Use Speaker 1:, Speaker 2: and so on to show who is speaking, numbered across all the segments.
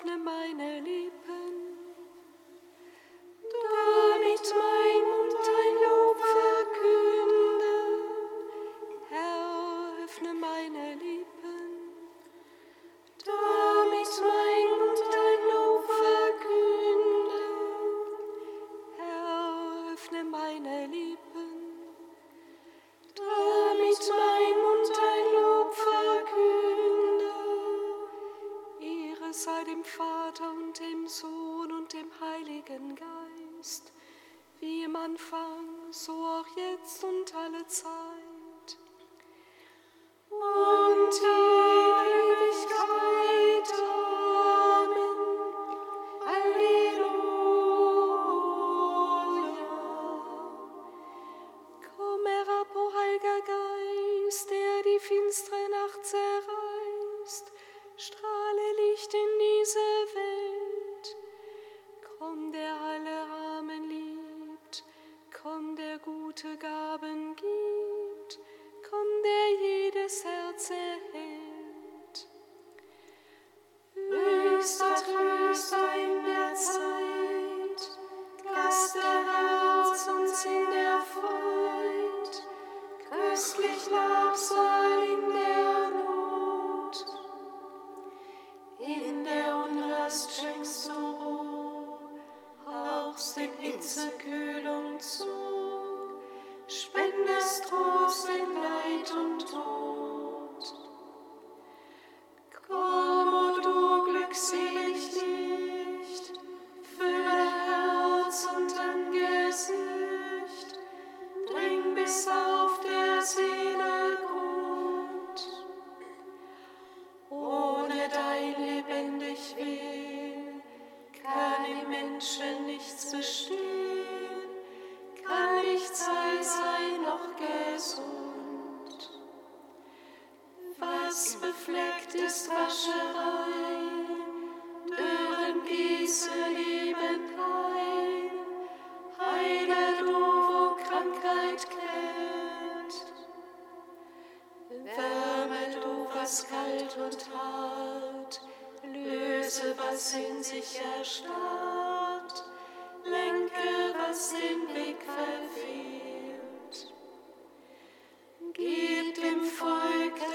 Speaker 1: öffne meine Liebe. to go.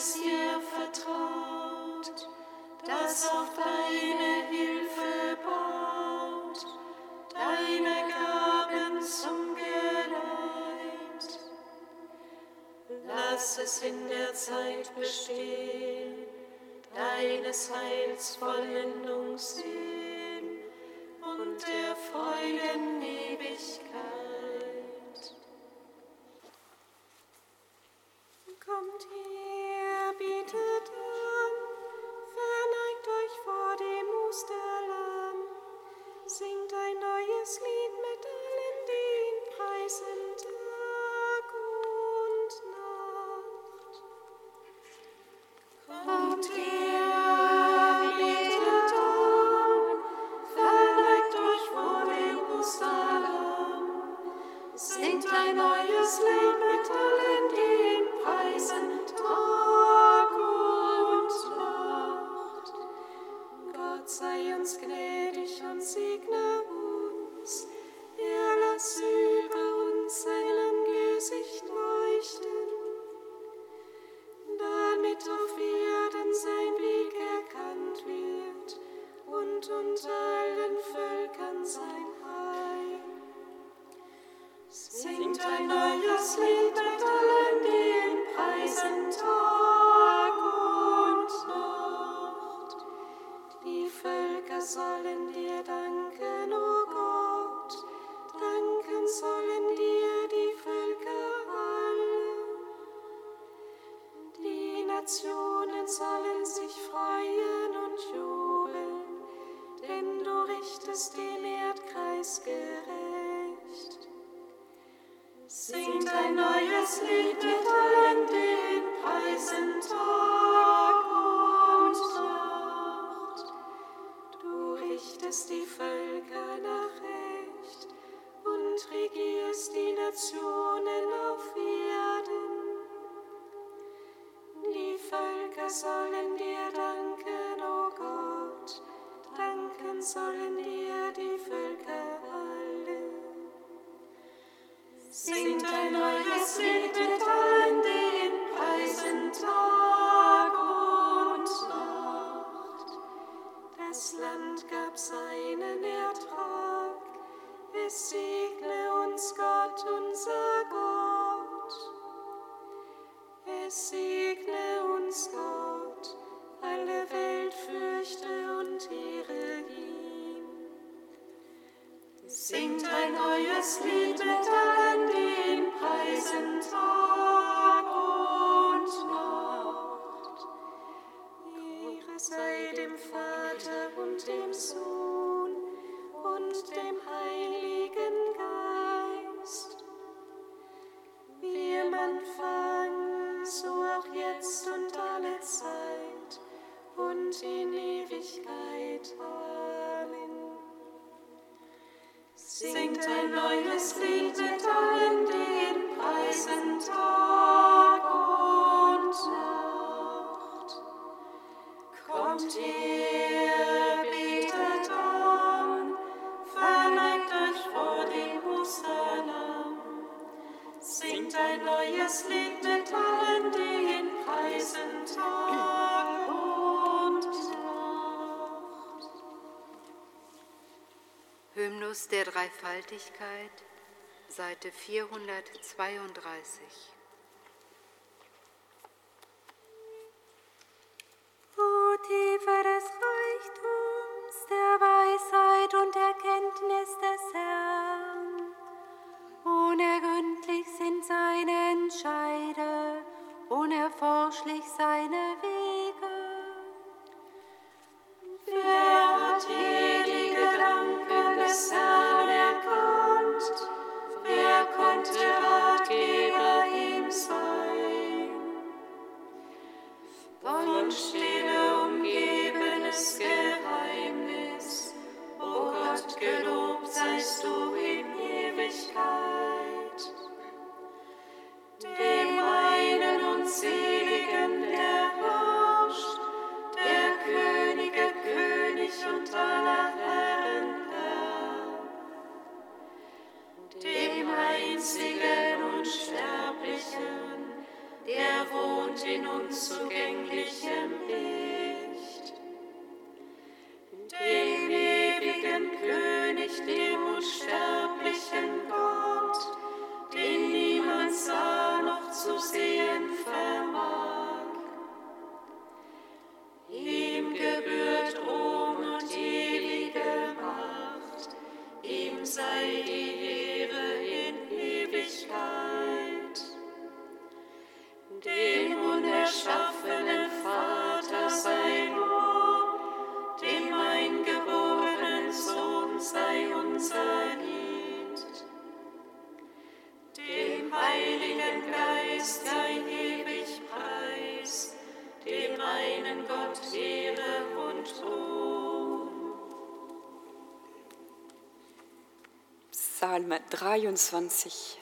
Speaker 1: es dir vertraut, das auf deine Hilfe baut, deine Gaben zum Geleit. Lass es in der Zeit bestehen, deines Heils Vollendung sehen. sollen sich freuen und jubeln, denn du richtest den Erdkreis gerecht. Singt ein neues Lied mit allen den Preisen Tag und Nacht. Du richtest die Völker nach Recht und regierst die Nationen auf ihr. sollen dir danken, o oh Gott, danken sollen dir die Völker alle. Singt ein neues Lied mit allen, die preisen Tag und Nacht. Das Land gab seinen Ertrag, es segne uns Gott, unser Gott. Es segne neues Lied mit allen, die preisen, tat.
Speaker 2: Christus der Dreifaltigkeit, Seite 432.
Speaker 3: She. 23.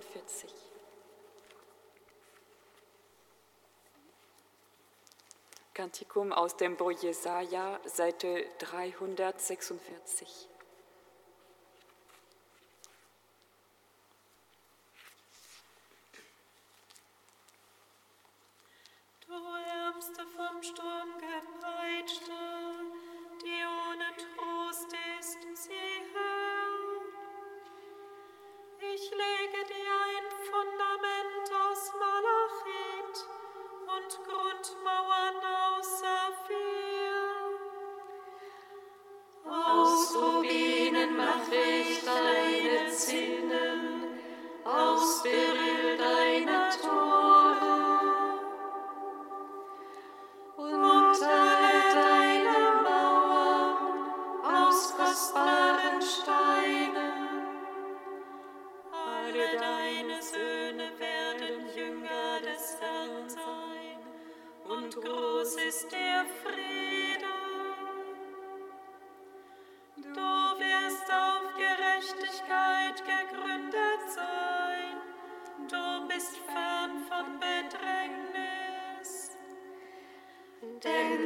Speaker 4: 43. Kantikum aus dem Buch Jesaja, Seite 346.
Speaker 3: Du Ärmste vom Sturm gepeitscht. Nachrichten.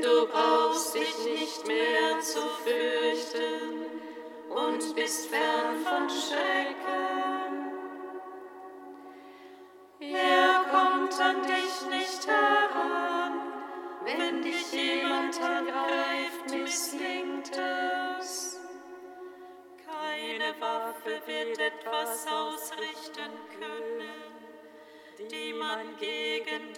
Speaker 1: du brauchst dich nicht mehr zu fürchten und bist fern von Schrecken. Er kommt an dich nicht heran, wenn dich jemand angreift, misslingt es. Keine Waffe wird etwas ausrichten können, die man gegen dich.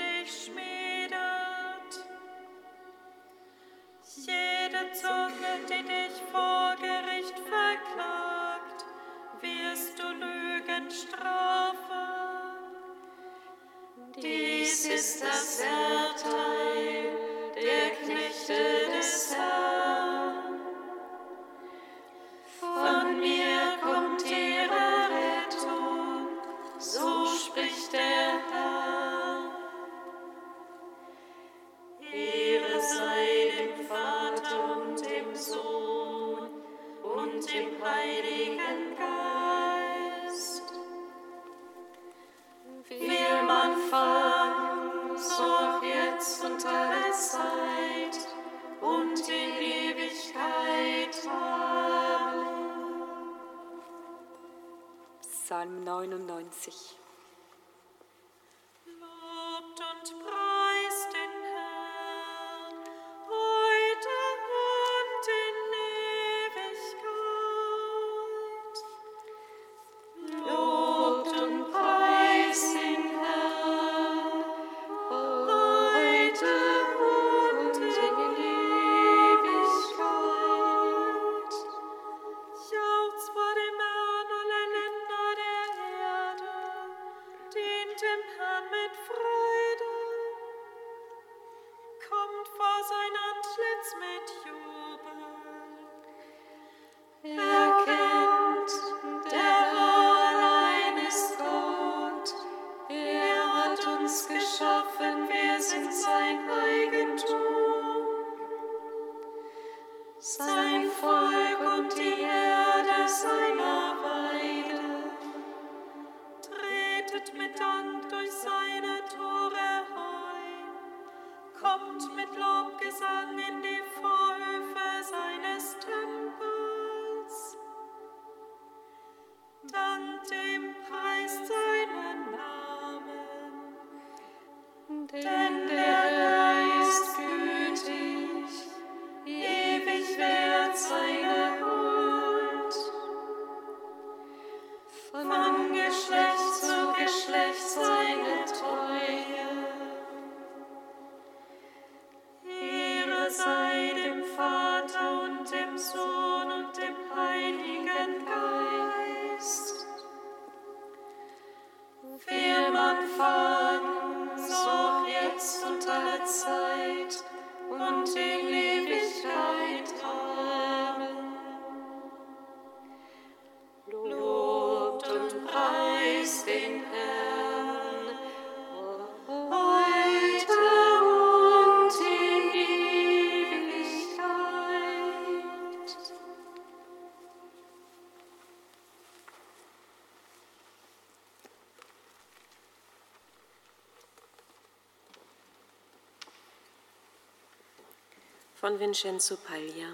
Speaker 5: Von Vincenzo Paglia.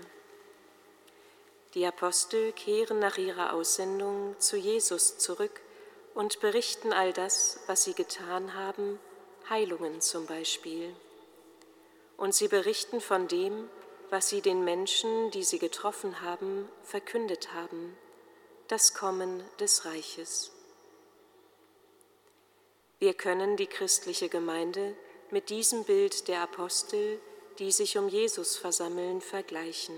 Speaker 5: Die Apostel kehren nach ihrer Aussendung zu Jesus zurück und berichten all das, was sie getan haben, Heilungen zum Beispiel. Und sie berichten von dem, was sie den Menschen, die sie getroffen haben, verkündet haben, das Kommen des Reiches. Wir können die christliche Gemeinde mit diesem Bild der Apostel, die sich um Jesus versammeln, vergleichen.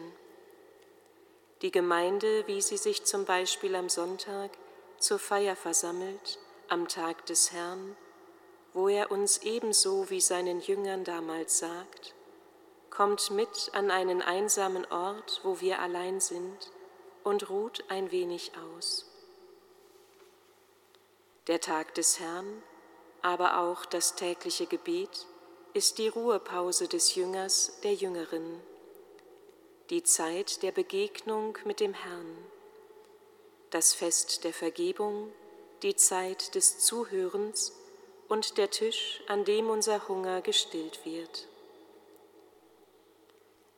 Speaker 5: Die Gemeinde, wie sie sich zum Beispiel am Sonntag zur Feier versammelt, am Tag des Herrn, wo er uns ebenso wie seinen Jüngern damals sagt, kommt mit an einen einsamen Ort, wo wir allein sind, und ruht ein wenig aus. Der Tag des Herrn, aber auch das tägliche Gebet ist die Ruhepause des Jüngers, der Jüngerin, die Zeit der Begegnung mit dem Herrn, das Fest der Vergebung, die Zeit des Zuhörens und der Tisch, an dem unser Hunger gestillt wird.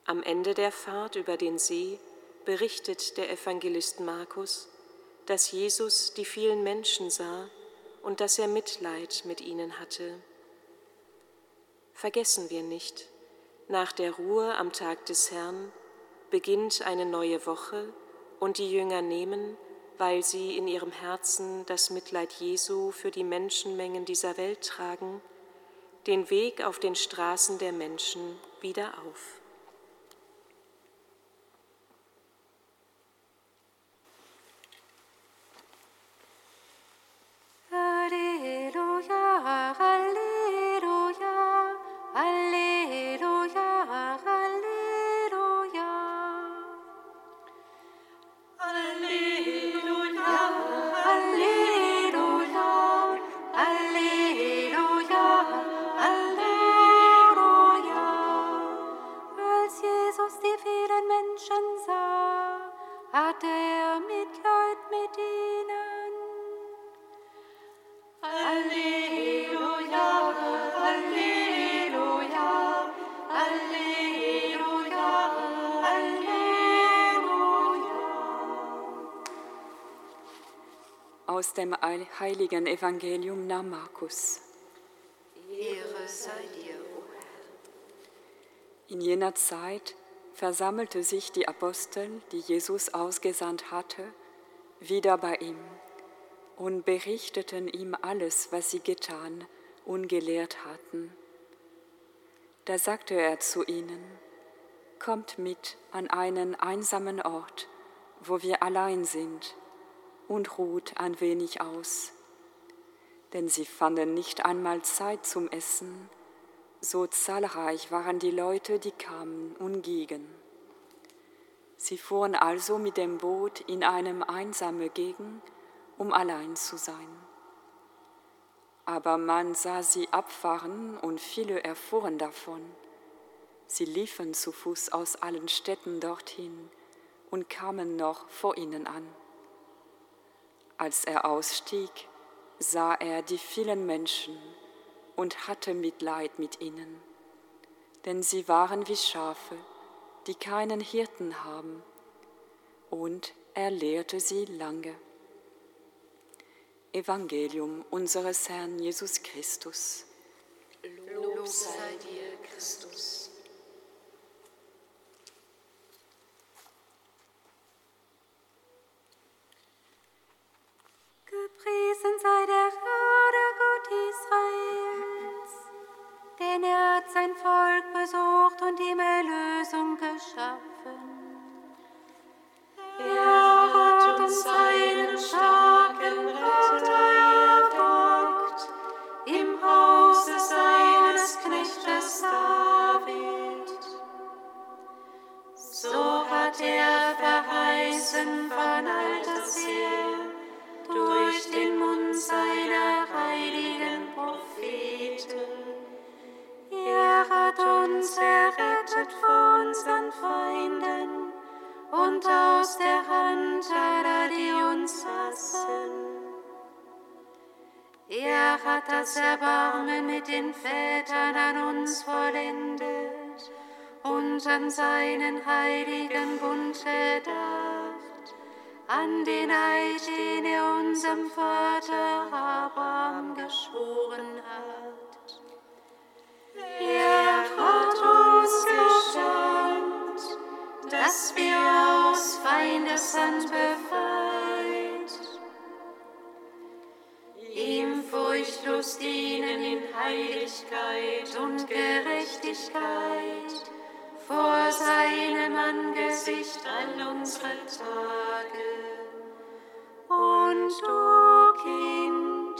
Speaker 5: Am Ende der Fahrt über den See berichtet der Evangelist Markus, dass Jesus die vielen Menschen sah und dass er Mitleid mit ihnen hatte. Vergessen wir nicht, nach der Ruhe am Tag des Herrn beginnt eine neue Woche und die Jünger nehmen, weil sie in ihrem Herzen das Mitleid Jesu für die Menschenmengen dieser Welt tragen, den Weg auf den Straßen der Menschen wieder auf.
Speaker 2: Halleluja, Halleluja,
Speaker 4: Aus dem heiligen Evangelium nach Markus.
Speaker 2: Ehre sei dir, o Herr.
Speaker 4: In jener Zeit versammelte sich die Apostel, die Jesus ausgesandt hatte, wieder bei ihm und berichteten ihm alles, was sie getan und gelehrt hatten. Da sagte er zu ihnen, Kommt mit an einen einsamen Ort, wo wir allein sind, und ruht ein wenig aus. Denn sie fanden nicht einmal Zeit zum Essen, so zahlreich waren die Leute, die kamen und gingen. Sie fuhren also mit dem Boot in einem einsamen Gegend, um allein zu sein. Aber man sah sie abfahren und viele erfuhren davon. Sie liefen zu Fuß aus allen Städten dorthin und kamen noch vor ihnen an. Als er ausstieg, sah er die vielen Menschen und hatte Mitleid mit ihnen, denn sie waren wie Schafe, die keinen Hirten haben, und er lehrte sie lange. Evangelium unseres Herrn Jesus Christus.
Speaker 1: Lob sei dir, Christus. Surprise heiligen Bund gedacht, an den Eid, den er unserem Vater Abraham geschworen hat. Er hat uns geschenkt, dass wir aus Feindeshand befreit, ihm furchtlos dienen in Heiligkeit und Gerechtigkeit vor seinem Angesicht all unsere Tage. Und du, Kind,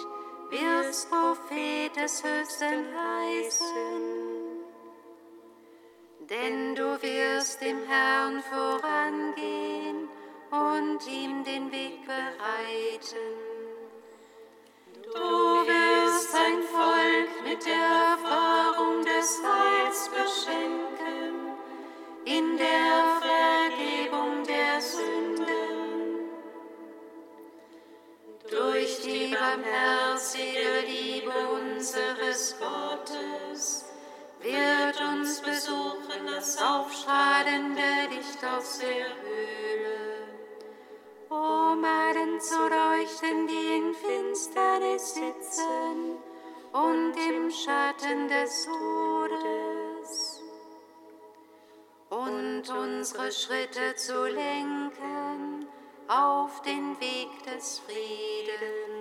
Speaker 1: wirst Prophet des Höchsten heißen, denn du wirst dem Herrn vorangehen und ihm den Weg bereiten. Du wirst sein Volk barmherzige Liebe unseres Gottes. Wird uns besuchen das aufstrahlende Licht aus der Höhle, um allen zu leuchten, die in Finsternis sitzen und im Schatten des Todes, und unsere Schritte zu lenken auf den Weg des Friedens.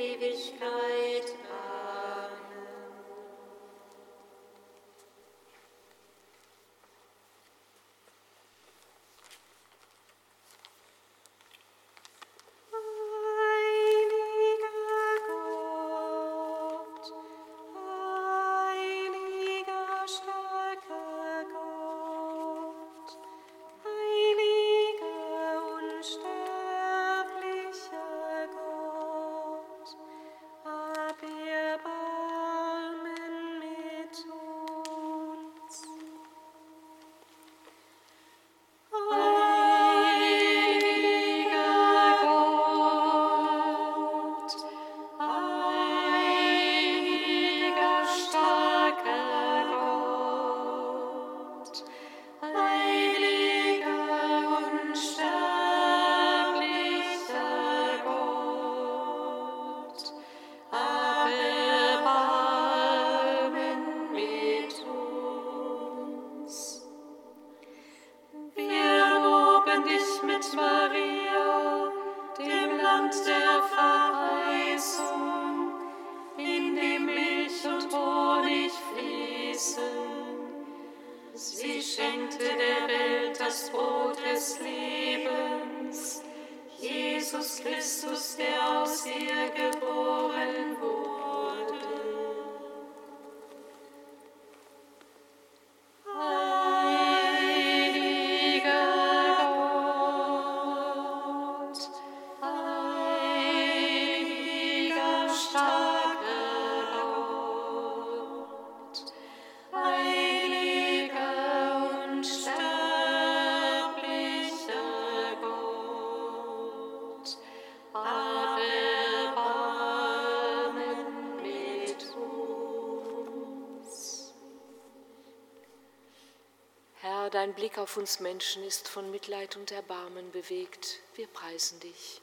Speaker 6: dein Blick auf uns Menschen ist von Mitleid und Erbarmen bewegt. Wir preisen dich.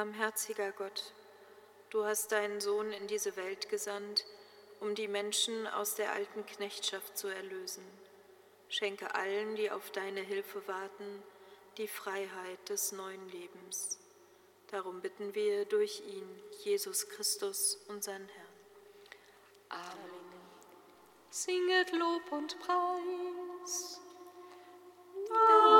Speaker 7: Barmherziger Gott, du hast deinen Sohn in diese Welt gesandt, um die Menschen aus der alten Knechtschaft zu erlösen. Schenke allen, die auf deine Hilfe warten, die Freiheit des neuen Lebens. Darum bitten wir durch ihn, Jesus Christus, unseren Herrn.
Speaker 3: Amen. Singet Lob und Preis.
Speaker 1: Amen.